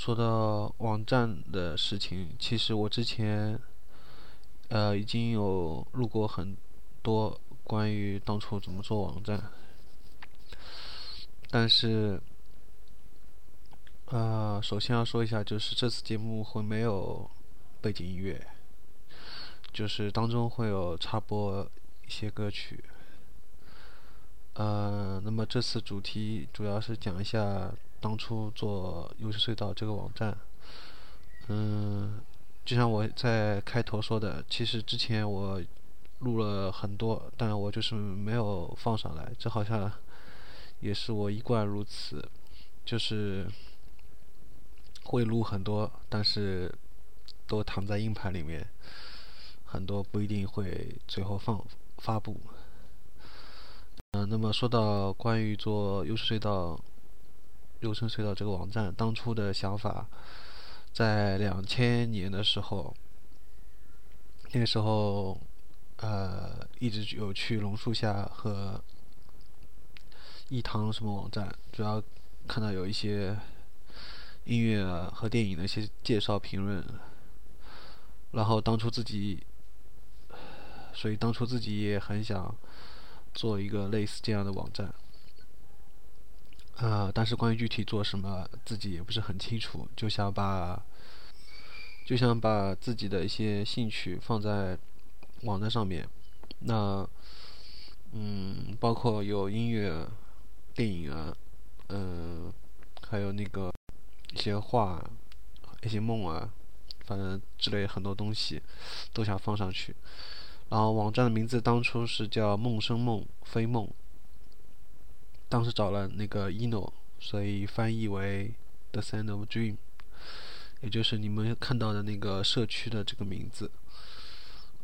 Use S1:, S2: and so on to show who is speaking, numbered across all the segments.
S1: 说到网站的事情，其实我之前，呃，已经有录过很多关于当初怎么做网站，但是，呃，首先要说一下，就是这次节目会没有背景音乐，就是当中会有插播一些歌曲。呃，那么这次主题主要是讲一下当初做优势隧道这个网站。嗯，就像我在开头说的，其实之前我录了很多，但我就是没有放上来。这好像也是我一贯如此，就是会录很多，但是都躺在硬盘里面，很多不一定会最后放发布。嗯，那么说到关于做优势隧道、优胜隧道这个网站，当初的想法，在两千年的时候，那个时候，呃，一直有去榕树下和一堂什么网站，主要看到有一些音乐和电影的一些介绍评论，然后当初自己，所以当初自己也很想。做一个类似这样的网站，呃，但是关于具体做什么，自己也不是很清楚，就想把，就想把自己的一些兴趣放在网站上面。那，嗯，包括有音乐、电影啊，嗯，还有那个一些画、一些梦啊，反正之类很多东西，都想放上去。然后网站的名字当初是叫“梦生梦非梦”，当时找了那个 ino，所以翻译为 “the sound of dream”，也就是你们看到的那个社区的这个名字。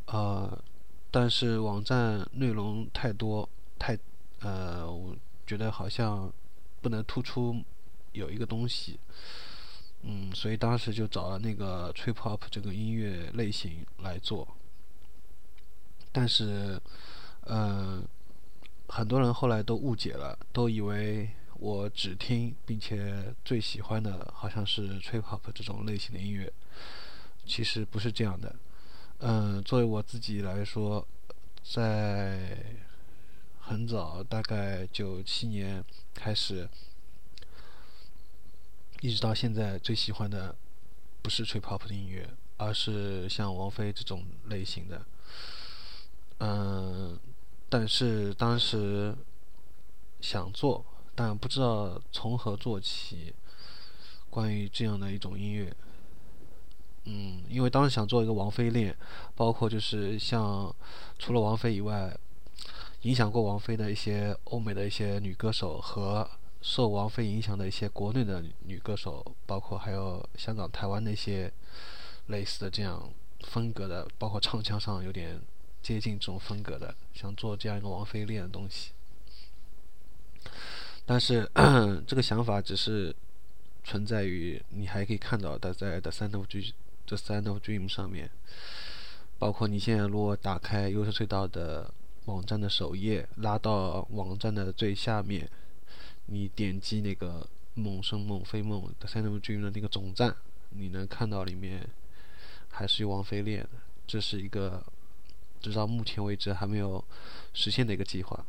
S1: 呃，但是网站内容太多，太呃，我觉得好像不能突出有一个东西，嗯，所以当时就找了那个 trip hop 这个音乐类型来做。但是，嗯，很多人后来都误解了，都以为我只听并且最喜欢的好像是 trip hop 这种类型的音乐，其实不是这样的。嗯，作为我自己来说，在很早，大概九七年开始，一直到现在，最喜欢的不是 trip hop 的音乐，而是像王菲这种类型的。嗯，但是当时想做，但不知道从何做起。关于这样的一种音乐，嗯，因为当时想做一个王菲恋，包括就是像除了王菲以外，影响过王菲的一些欧美的一些女歌手和受王菲影响的一些国内的女歌手，包括还有香港、台湾那些类似的这样风格的，包括唱腔上有点。接近这种风格的，想做这样一个王菲恋的东西，但是这个想法只是存在于你还可以看到的，在 The Sound of Dream The Sound of Dream 上面，包括你现在如果打开优势隧道的网站的首页，拉到网站的最下面，你点击那个梦生梦非梦 The Sound of Dream 的那个总站，你能看到里面还是有王菲恋的，这是一个。直到目前为止还没有实现的一个计划，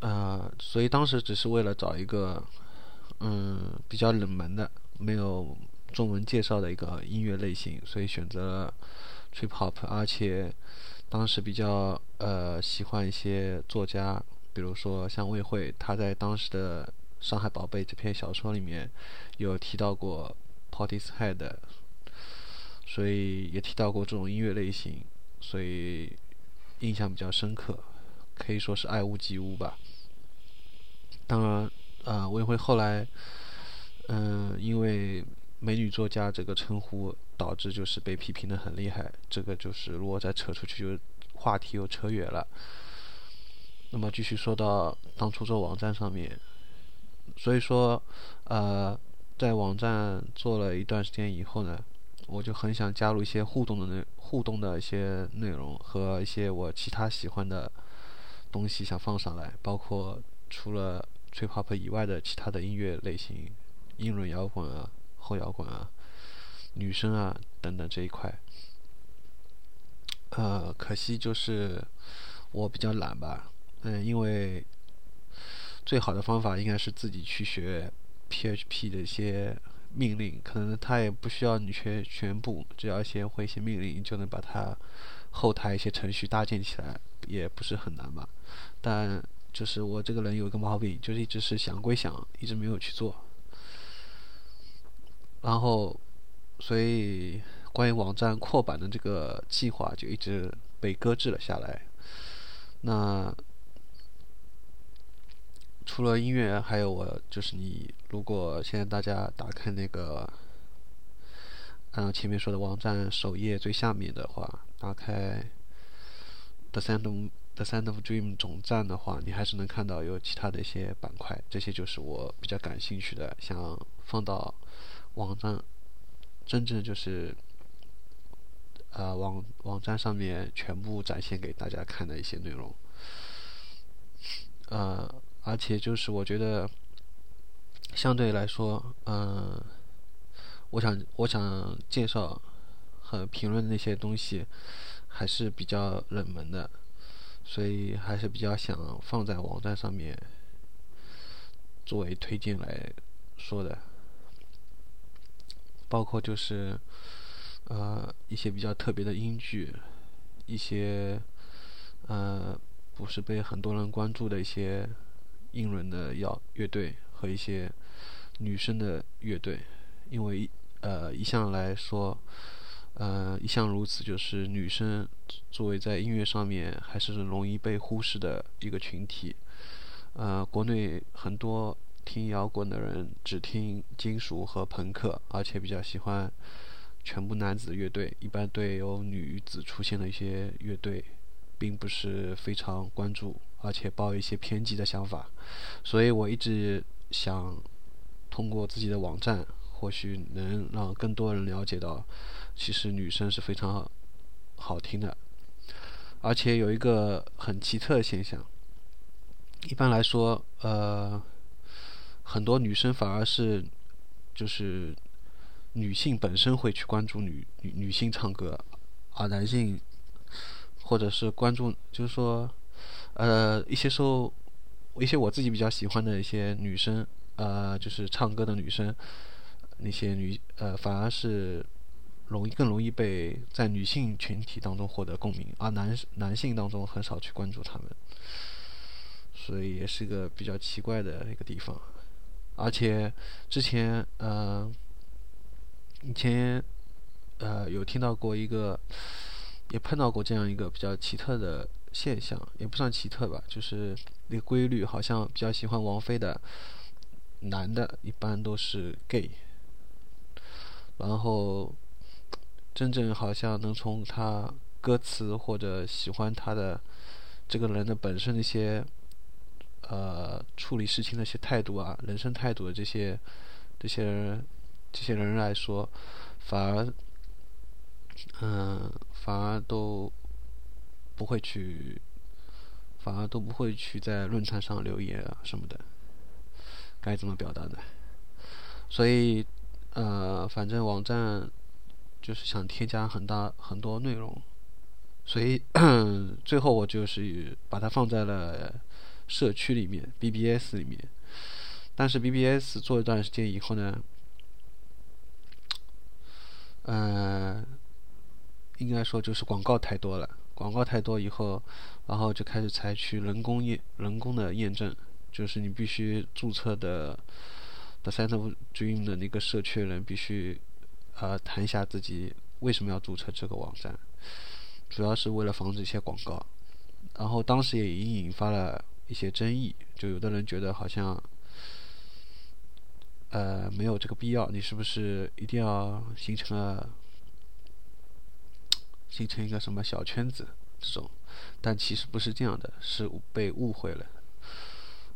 S1: 呃，所以当时只是为了找一个嗯比较冷门的、没有中文介绍的一个音乐类型，所以选择了 trip hop，而且当时比较呃喜欢一些作家，比如说像魏慧，他在当时的《上海宝贝》这篇小说里面有提到过 p o t t i s Head，。所以也提到过这种音乐类型，所以印象比较深刻，可以说是爱屋及乌吧。当然，呃，我也会后来，嗯，因为美女作家这个称呼，导致就是被批评的很厉害。这个就是如果再扯出去，就话题又扯远了。那么继续说到当初做网站上面，所以说，呃，在网站做了一段时间以后呢。我就很想加入一些互动的内互动的一些内容和一些我其他喜欢的东西想放上来，包括除了 trip hop 以外的其他的音乐类型，英伦摇滚啊、后摇滚啊、女生啊等等这一块。呃，可惜就是我比较懒吧，嗯，因为最好的方法应该是自己去学 PHP 的一些命令，可能它也不需要你全全部，只要先会一些命令，就能把它后台一些程序搭建起来，也不是很难吧。但就是我这个人有一个毛病，就是一直是想归想，一直没有去做，然后所以。关于网站扩版的这个计划就一直被搁置了下来。那除了音乐，还有我就是你，如果现在大家打开那个，按照前面说的网站首页最下面的话，打开 The Sound of The Sound of Dream 总站的话，你还是能看到有其他的一些板块，这些就是我比较感兴趣的，想放到网站，真正就是。呃，网网站上面全部展现给大家看的一些内容，呃，而且就是我觉得，相对来说，嗯，我想我想介绍和评论那些东西还是比较冷门的，所以还是比较想放在网站上面作为推荐来说的，包括就是。呃，一些比较特别的音剧，一些呃不是被很多人关注的一些英伦的摇乐队和一些女生的乐队，因为呃一向来说，呃一向如此，就是女生作为在音乐上面还是容易被忽视的一个群体。呃，国内很多听摇滚的人只听金属和朋克，而且比较喜欢。全部男子乐队一般对有女子出现的一些乐队，并不是非常关注，而且抱一些偏激的想法，所以我一直想通过自己的网站，或许能让更多人了解到，其实女生是非常好听的，而且有一个很奇特的现象，一般来说，呃，很多女生反而是就是。女性本身会去关注女女女性唱歌，而男性或者是关注，就是说，呃，一些时候，一些我自己比较喜欢的一些女生，呃，就是唱歌的女生，那些女呃，反而是容易更容易被在女性群体当中获得共鸣，而男男性当中很少去关注他们，所以也是一个比较奇怪的一个地方，而且之前呃。以前，呃，有听到过一个，也碰到过这样一个比较奇特的现象，也不算奇特吧，就是那个规律，好像比较喜欢王菲的男的，一般都是 gay，然后真正好像能从他歌词或者喜欢他的这个人的本身的一些，呃，处理事情的一些态度啊，人生态度的这些这些人。这些人来说，反而，嗯，反而都不会去，反而都不会去在论坛上留言啊什么的，该怎么表达呢？所以，呃，反正网站就是想添加很大很多内容，所以 最后我就是把它放在了社区里面，BBS 里面。但是 BBS 做一段时间以后呢？嗯，应该说就是广告太多了。广告太多以后，然后就开始采取人工验人工的验证，就是你必须注册的的 c e n t of Dream 的那个社区人必须呃谈一下自己为什么要注册这个网站，主要是为了防止一些广告。然后当时也已经引发了一些争议，就有的人觉得好像。呃，没有这个必要。你是不是一定要形成了形成一个什么小圈子这种？但其实不是这样的，是被误会了。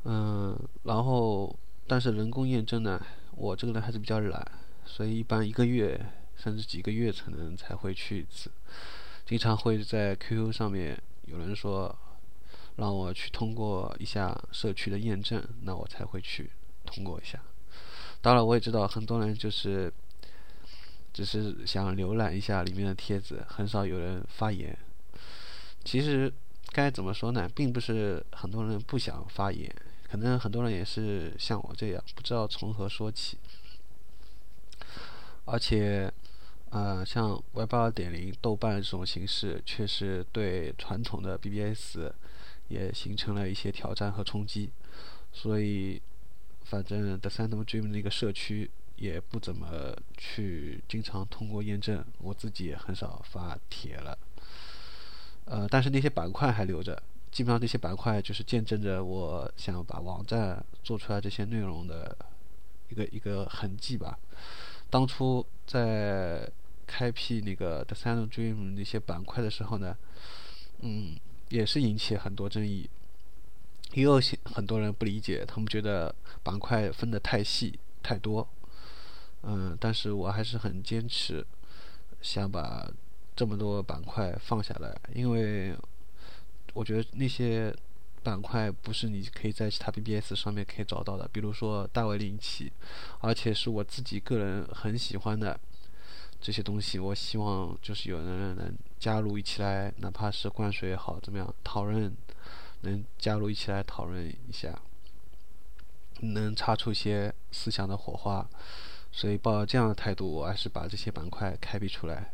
S1: 嗯，然后但是人工验证呢，我这个人还是比较懒，所以一般一个月甚至几个月才能才会去一次。经常会在 QQ 上面有人说让我去通过一下社区的验证，那我才会去通过一下。当然，我也知道很多人就是只是想浏览一下里面的帖子，很少有人发言。其实该怎么说呢？并不是很多人不想发言，可能很多人也是像我这样，不知道从何说起。而且，呃，像 Web 二点零、豆瓣这种形式，确实对传统的 BBS 也形成了一些挑战和冲击。所以，反正 The s a n d m Dream 那个社区也不怎么去经常通过验证，我自己也很少发帖了。呃，但是那些板块还留着，基本上那些板块就是见证着我想要把网站做出来这些内容的一个一个痕迹吧。当初在开辟那个 The Sand Dream 那些板块的时候呢，嗯，也是引起很多争议，也有些很多人不理解，他们觉得板块分得太细太多，嗯，但是我还是很坚持，想把这么多板块放下来，因为我觉得那些。板块不是你可以在其他 BBS 上面可以找到的，比如说大卫林奇，而且是我自己个人很喜欢的这些东西。我希望就是有人能加入一起来，哪怕是灌水也好，怎么样讨论，能加入一起来讨论一下，能擦出一些思想的火花。所以抱着这样的态度，我还是把这些板块开辟出来。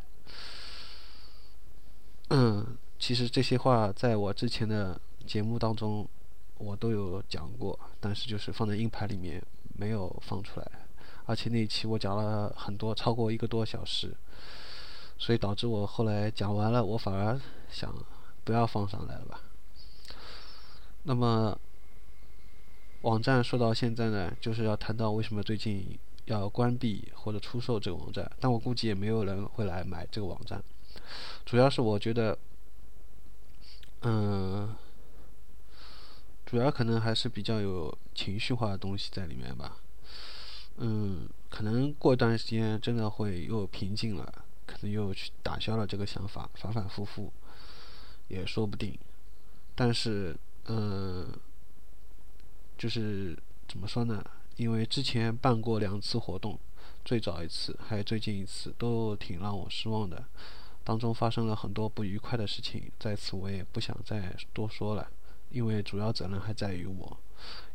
S1: 嗯，其实这些话在我之前的。节目当中，我都有讲过，但是就是放在硬盘里面没有放出来，而且那一期我讲了很多，超过一个多小时，所以导致我后来讲完了，我反而想不要放上来了吧。那么，网站说到现在呢，就是要谈到为什么最近要关闭或者出售这个网站，但我估计也没有人会来买这个网站，主要是我觉得，嗯。主要可能还是比较有情绪化的东西在里面吧，嗯，可能过一段时间真的会又平静了，可能又去打消了这个想法，反反复复也说不定。但是，嗯，就是怎么说呢？因为之前办过两次活动，最早一次还有最近一次都挺让我失望的，当中发生了很多不愉快的事情，在此我也不想再多说了。因为主要责任还在于我，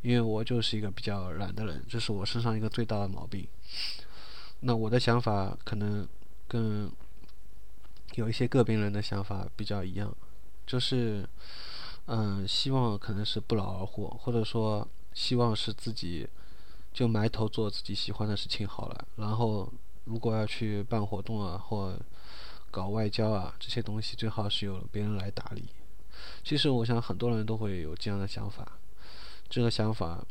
S1: 因为我就是一个比较懒的人，这是我身上一个最大的毛病。那我的想法可能跟有一些个别人的想法比较一样，就是嗯，希望可能是不劳而获，或者说希望是自己就埋头做自己喜欢的事情好了。然后如果要去办活动啊，或搞外交啊这些东西，最好是由别人来打理。其实我想很多人都会有这样的想法，这个想法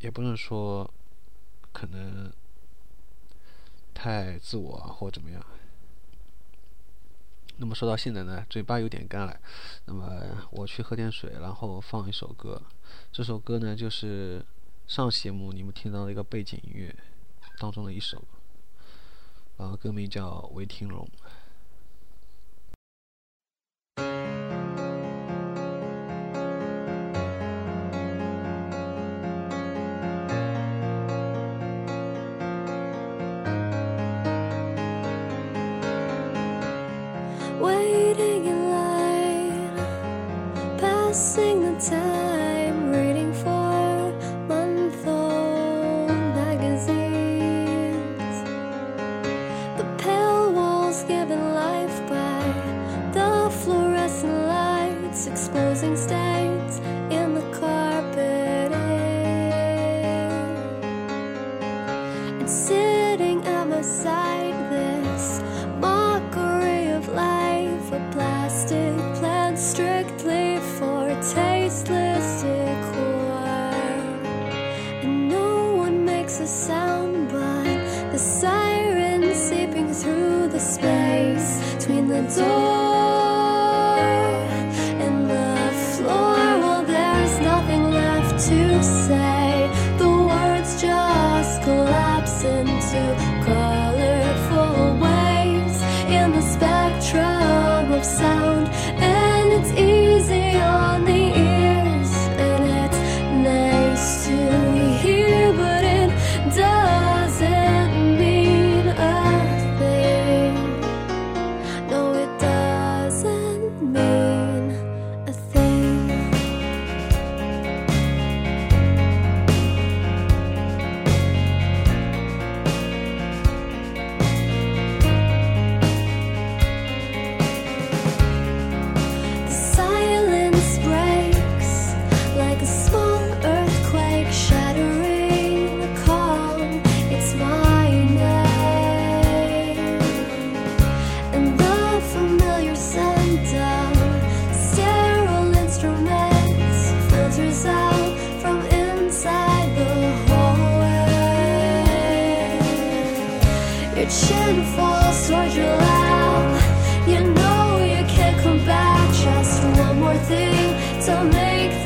S1: 也不能说可能太自我或怎么样。那么说到现在呢，嘴巴有点干了，那么我去喝点水，然后放一首歌。这首歌呢，就是上节目你们听到的一个背景音乐当中的一首，然后歌名叫《韦廷荣》。
S2: exposing stairs.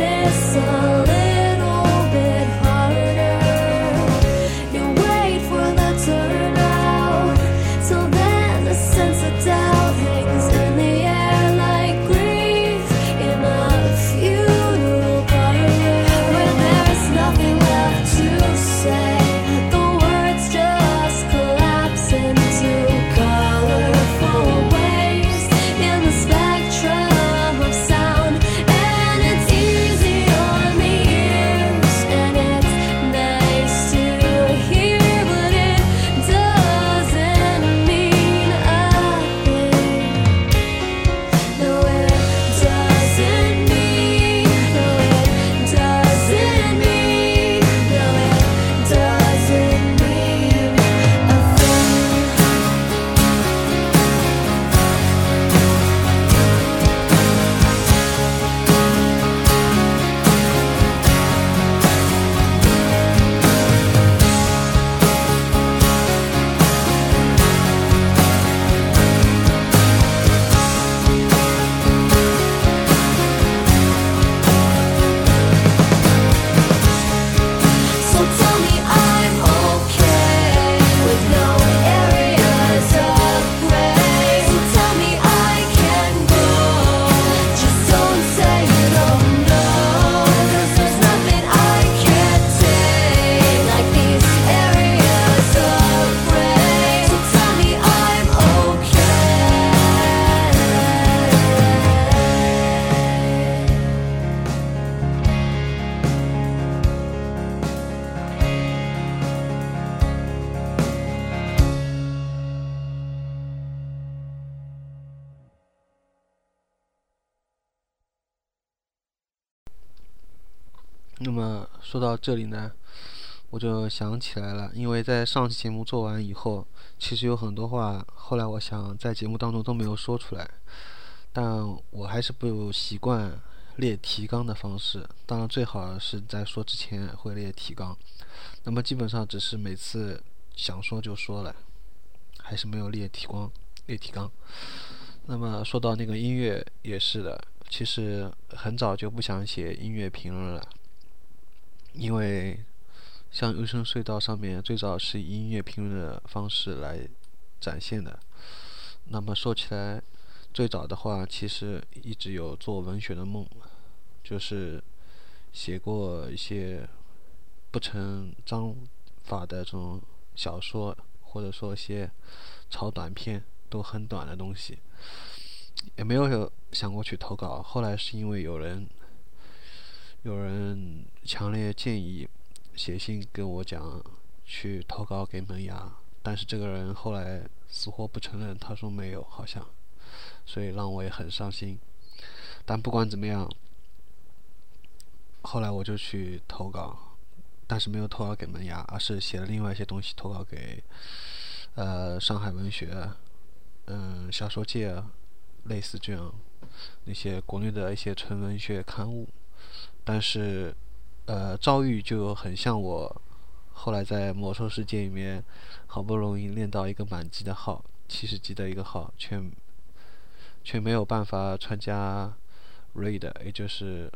S2: this all
S1: 那么说到这里呢，我就想起来了，因为在上期节目做完以后，其实有很多话，后来我想在节目当中都没有说出来，但我还是不习惯列提纲的方式。当然，最好是在说之前会列提纲。那么基本上只是每次想说就说了，还是没有列提纲列提纲。那么说到那个音乐也是的，其实很早就不想写音乐评论了。因为像《幽深隧道》上面最早是以音乐评论的方式来展现的。那么说起来，最早的话其实一直有做文学的梦，就是写过一些不成章法的这种小说，或者说一些超短篇，都很短的东西，也没有想过去投稿。后来是因为有人。有人强烈建议写信跟我讲去投稿给门牙，但是这个人后来死活不承认，他说没有，好像，所以让我也很伤心。但不管怎么样，后来我就去投稿，但是没有投稿给门牙，而是写了另外一些东西投稿给呃上海文学，嗯小说界，类似这样那些国内的一些纯文学刊物。但是，呃，遭遇就很像我后来在魔兽世界里面好不容易练到一个满级的号，七十级的一个号，却却没有办法参加 raid，也就是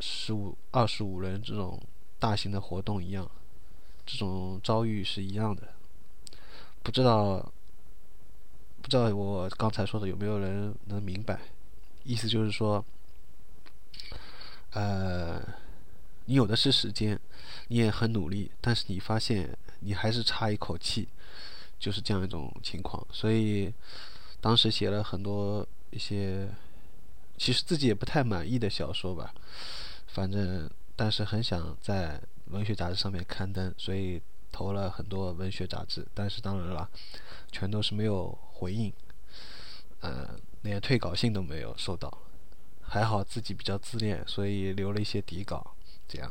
S1: 十五、二十五人这种大型的活动一样，这种遭遇是一样的。不知道，不知道我刚才说的有没有人能明白？意思就是说。呃，你有的是时间，你也很努力，但是你发现你还是差一口气，就是这样一种情况。所以当时写了很多一些，其实自己也不太满意的小说吧，反正但是很想在文学杂志上面刊登，所以投了很多文学杂志，但是当然了，全都是没有回应，呃，连退稿信都没有收到。还好自己比较自恋，所以留了一些底稿，这样。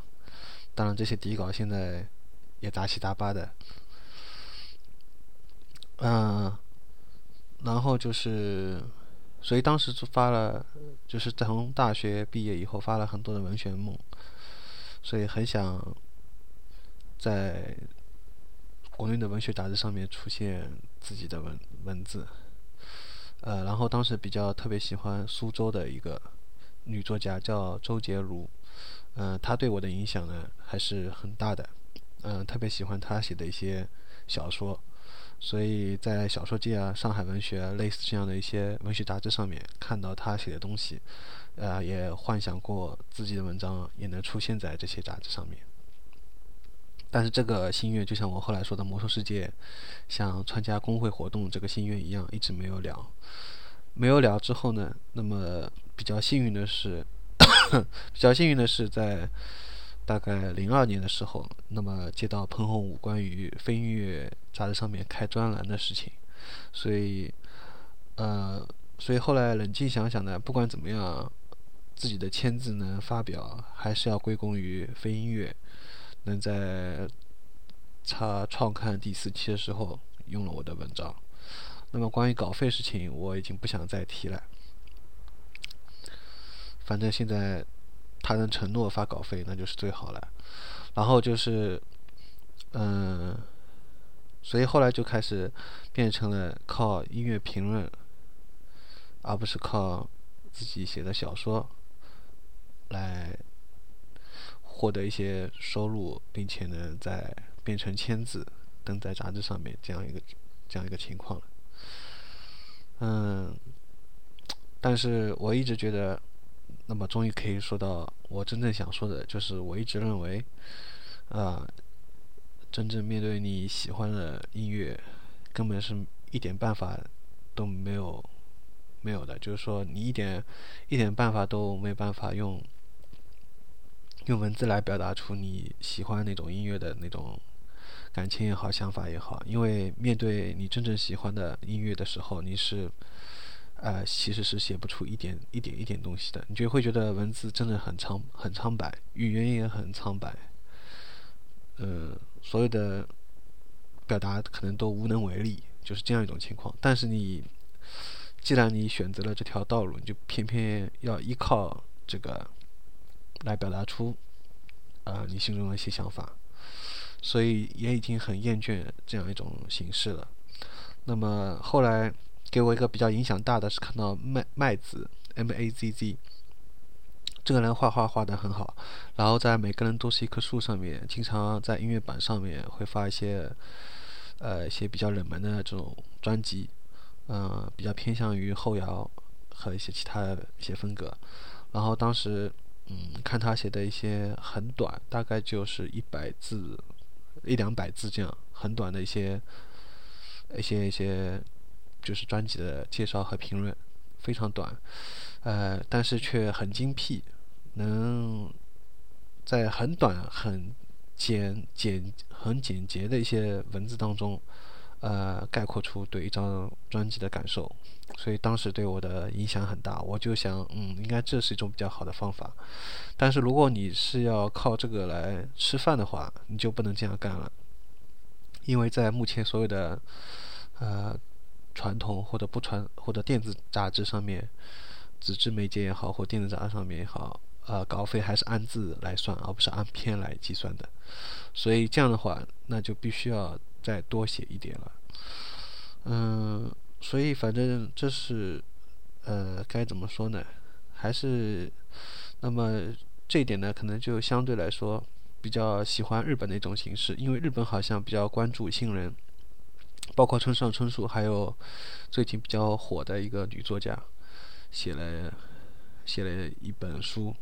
S1: 当然，这些底稿现在也杂七杂八的。嗯，然后就是，所以当时就发了，就是从大学毕业以后发了很多的文学梦，所以很想在国内的文学杂志上面出现自己的文文字。呃，然后当时比较特别喜欢苏州的一个女作家叫周洁如，嗯、她对我的影响呢还是很大的，嗯、特别喜欢她写的一些小说，所以在小说界啊、上海文学类似这样的一些文学杂志上面看到她写的东西，呃，也幻想过自己的文章也能出现在这些杂志上面。但是这个心愿，就像我后来说的魔兽世界，像参加工会活动这个心愿一样，一直没有了。没有了之后呢，那么比较幸运的是，比较幸运的是在大概零二年的时候，那么接到彭洪武关于飞音乐杂志上面开专栏的事情，所以，呃，所以后来冷静想想呢，不管怎么样，自己的签字能发表，还是要归功于飞音乐。能在他创刊第四期的时候用了我的文章。那么关于稿费事情，我已经不想再提了。反正现在他能承诺发稿费，那就是最好了。然后就是，嗯，所以后来就开始变成了靠音乐评论，而不是靠自己写的小说来获得一些收入，并且呢，再变成签字登在杂志上面这样一个这样一个情况了。嗯，但是我一直觉得，那么终于可以说到我真正想说的，就是我一直认为，啊、真正面对你喜欢的音乐，根本是一点办法都没有没有的，就是说你一点一点办法都没办法用用文字来表达出你喜欢那种音乐的那种感情也好，想法也好，因为面对你真正喜欢的音乐的时候，你是，呃，其实是写不出一点一点一点东西的，你就会觉得文字真的很苍很苍白，语言也很苍白，嗯、所有的表达可能都无能为力，就是这样一种情况。但是你，既然你选择了这条道路，你就偏偏要依靠这个来表达出，啊、你心中的一些想法。所以也已经很厌倦这样一种形式了。那么后来给我一个比较影响大的是看到麦麦子 M A Z Z 这个人画画画得很好，然后在每个人都是一棵树上面，经常在音乐版上面会发一些呃一些比较冷门的这种专辑，嗯、比较偏向于后摇和一些其他的一些风格。然后当时嗯看他写的一些很短，大概就是一百字。一两百字这样很短的一些一些一些就是专辑的介绍和评论，非常短，呃，但是却很精辟，能在很短、很简简、很简洁的一些文字当中，呃，概括出对一张专辑的感受，所以当时对我的影响很大。我就想，嗯，应该这是一种比较好的方法。但是如果你是要靠这个来吃饭的话，你就不能这样干了，因为在目前所有的呃传统或者不传或者电子杂志上面，纸质媒介也好，或电子杂志上面也好，呃，稿费还是按字来算，而不是按篇来计算的。所以这样的话，那就必须要再多写一点了。嗯，所以反正这是呃该怎么说呢？还是那么这一点呢，可能就相对来说比较喜欢日本的一种形式，因为日本好像比较关注新人，包括村上春树，还有最近比较火的一个女作家，写了写了一本书，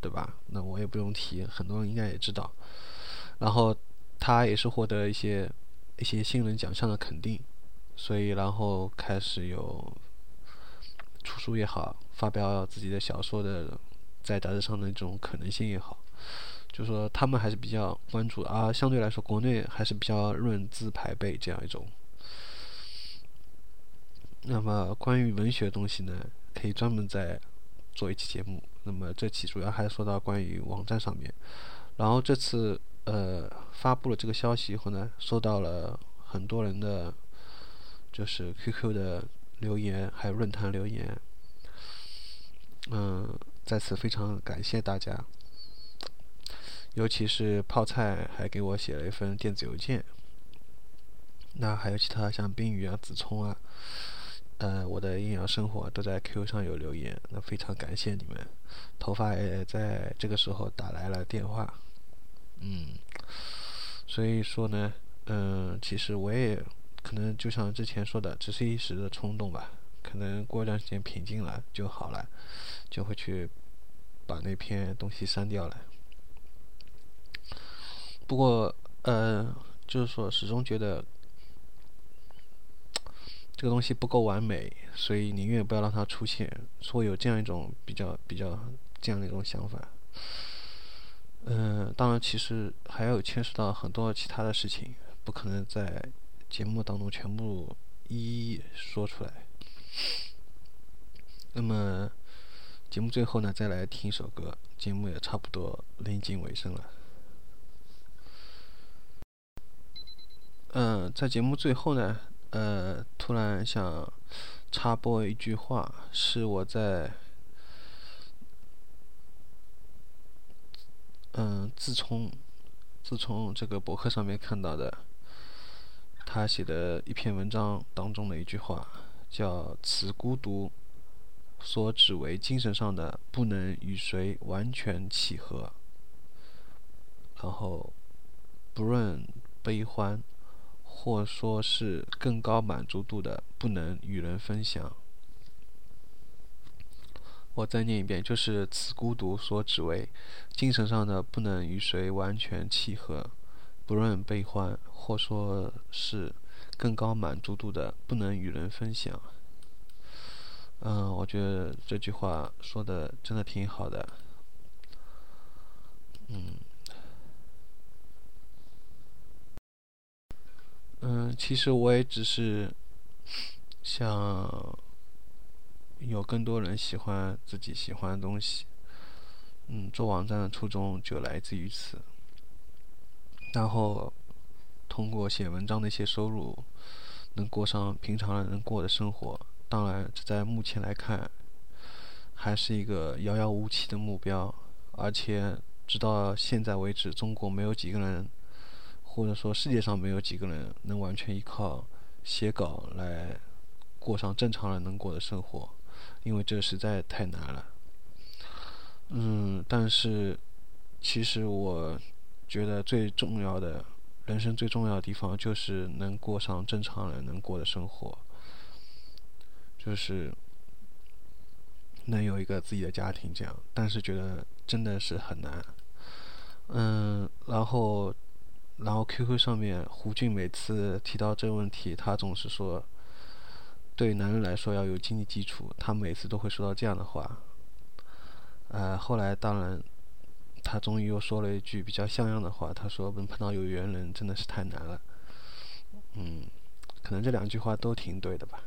S1: 对吧？那我也不用提，很多人应该也知道。然后她也是获得一些一些新人奖项的肯定，所以然后开始有出书也好，发表自己的小说的在杂志上的这种可能性也好，就说他们还是比较关注，啊相对来说国内还是比较论资排辈这样一种。那么关于文学东西呢，可以专门再做一期节目。那么这期主要还是说到关于网站上面，然后这次呃发布了这个消息以后呢，收到了很多人的，就是 QQ 的留言，还有论坛留言。嗯，在此非常感谢大家，尤其是泡菜还给我写了一份电子邮件，那还有其他像冰雨啊、子聪啊，呃，我的阴阳生活都在 QQ 上有留言，那非常感谢你们。头发也在这个时候打来了电话，嗯，所以说呢，嗯，其实我也可能就像之前说的，只是一时的冲动吧，可能过一段时间平静了就好了，就会去把那篇东西删掉了。不过，呃，就是说始终觉得这个东西不够完美，所以宁愿不要让它出现，说有这样一种比较比较这样的一种想法。嗯、当然，其实还有牵涉到很多其他的事情，不可能在节目当中全部一一说出来。那么，节目最后呢，再来听一首歌，节目也差不多临近尾声了。嗯，在节目最后呢，呃，突然想插播一句话，是我在嗯自从自从这个博客上面看到的，他写的一篇文章当中的一句话，叫“此孤独所指为精神上的不能与谁完全契合”，然后不论悲欢。或说是更高满足度的不能与人分享。我再念一遍，就是此孤独所指为精神上的不能与谁完全契合，不论悲欢，或说是更高满足度的不能与人分享。嗯，我觉得这句话说的真的挺好的。嗯。嗯，其实我也只是想有更多人喜欢自己喜欢的东西。嗯，做网站的初衷就来自于此。然后通过写文章的一些收入，能过上平常人能过的生活。当然，这在目前来看还是一个遥遥无期的目标。而且直到现在为止，中国没有几个人。或者说，世界上没有几个人能完全依靠写稿来过上正常人能过的生活，因为这实在太难了。嗯，但是其实我觉得最重要的，人生最重要的地方就是能过上正常人能过的生活，就是能有一个自己的家庭这样。但是觉得真的是很难。嗯，然后。然后 QQ 上面胡俊每次提到这个问题，他总是说，对男人来说要有经济基础。他每次都会说到这样的话。呃，后来当然，他终于又说了一句比较像样的话，他说能碰到有缘人真的是太难了。嗯，可能这两句话都挺对的吧。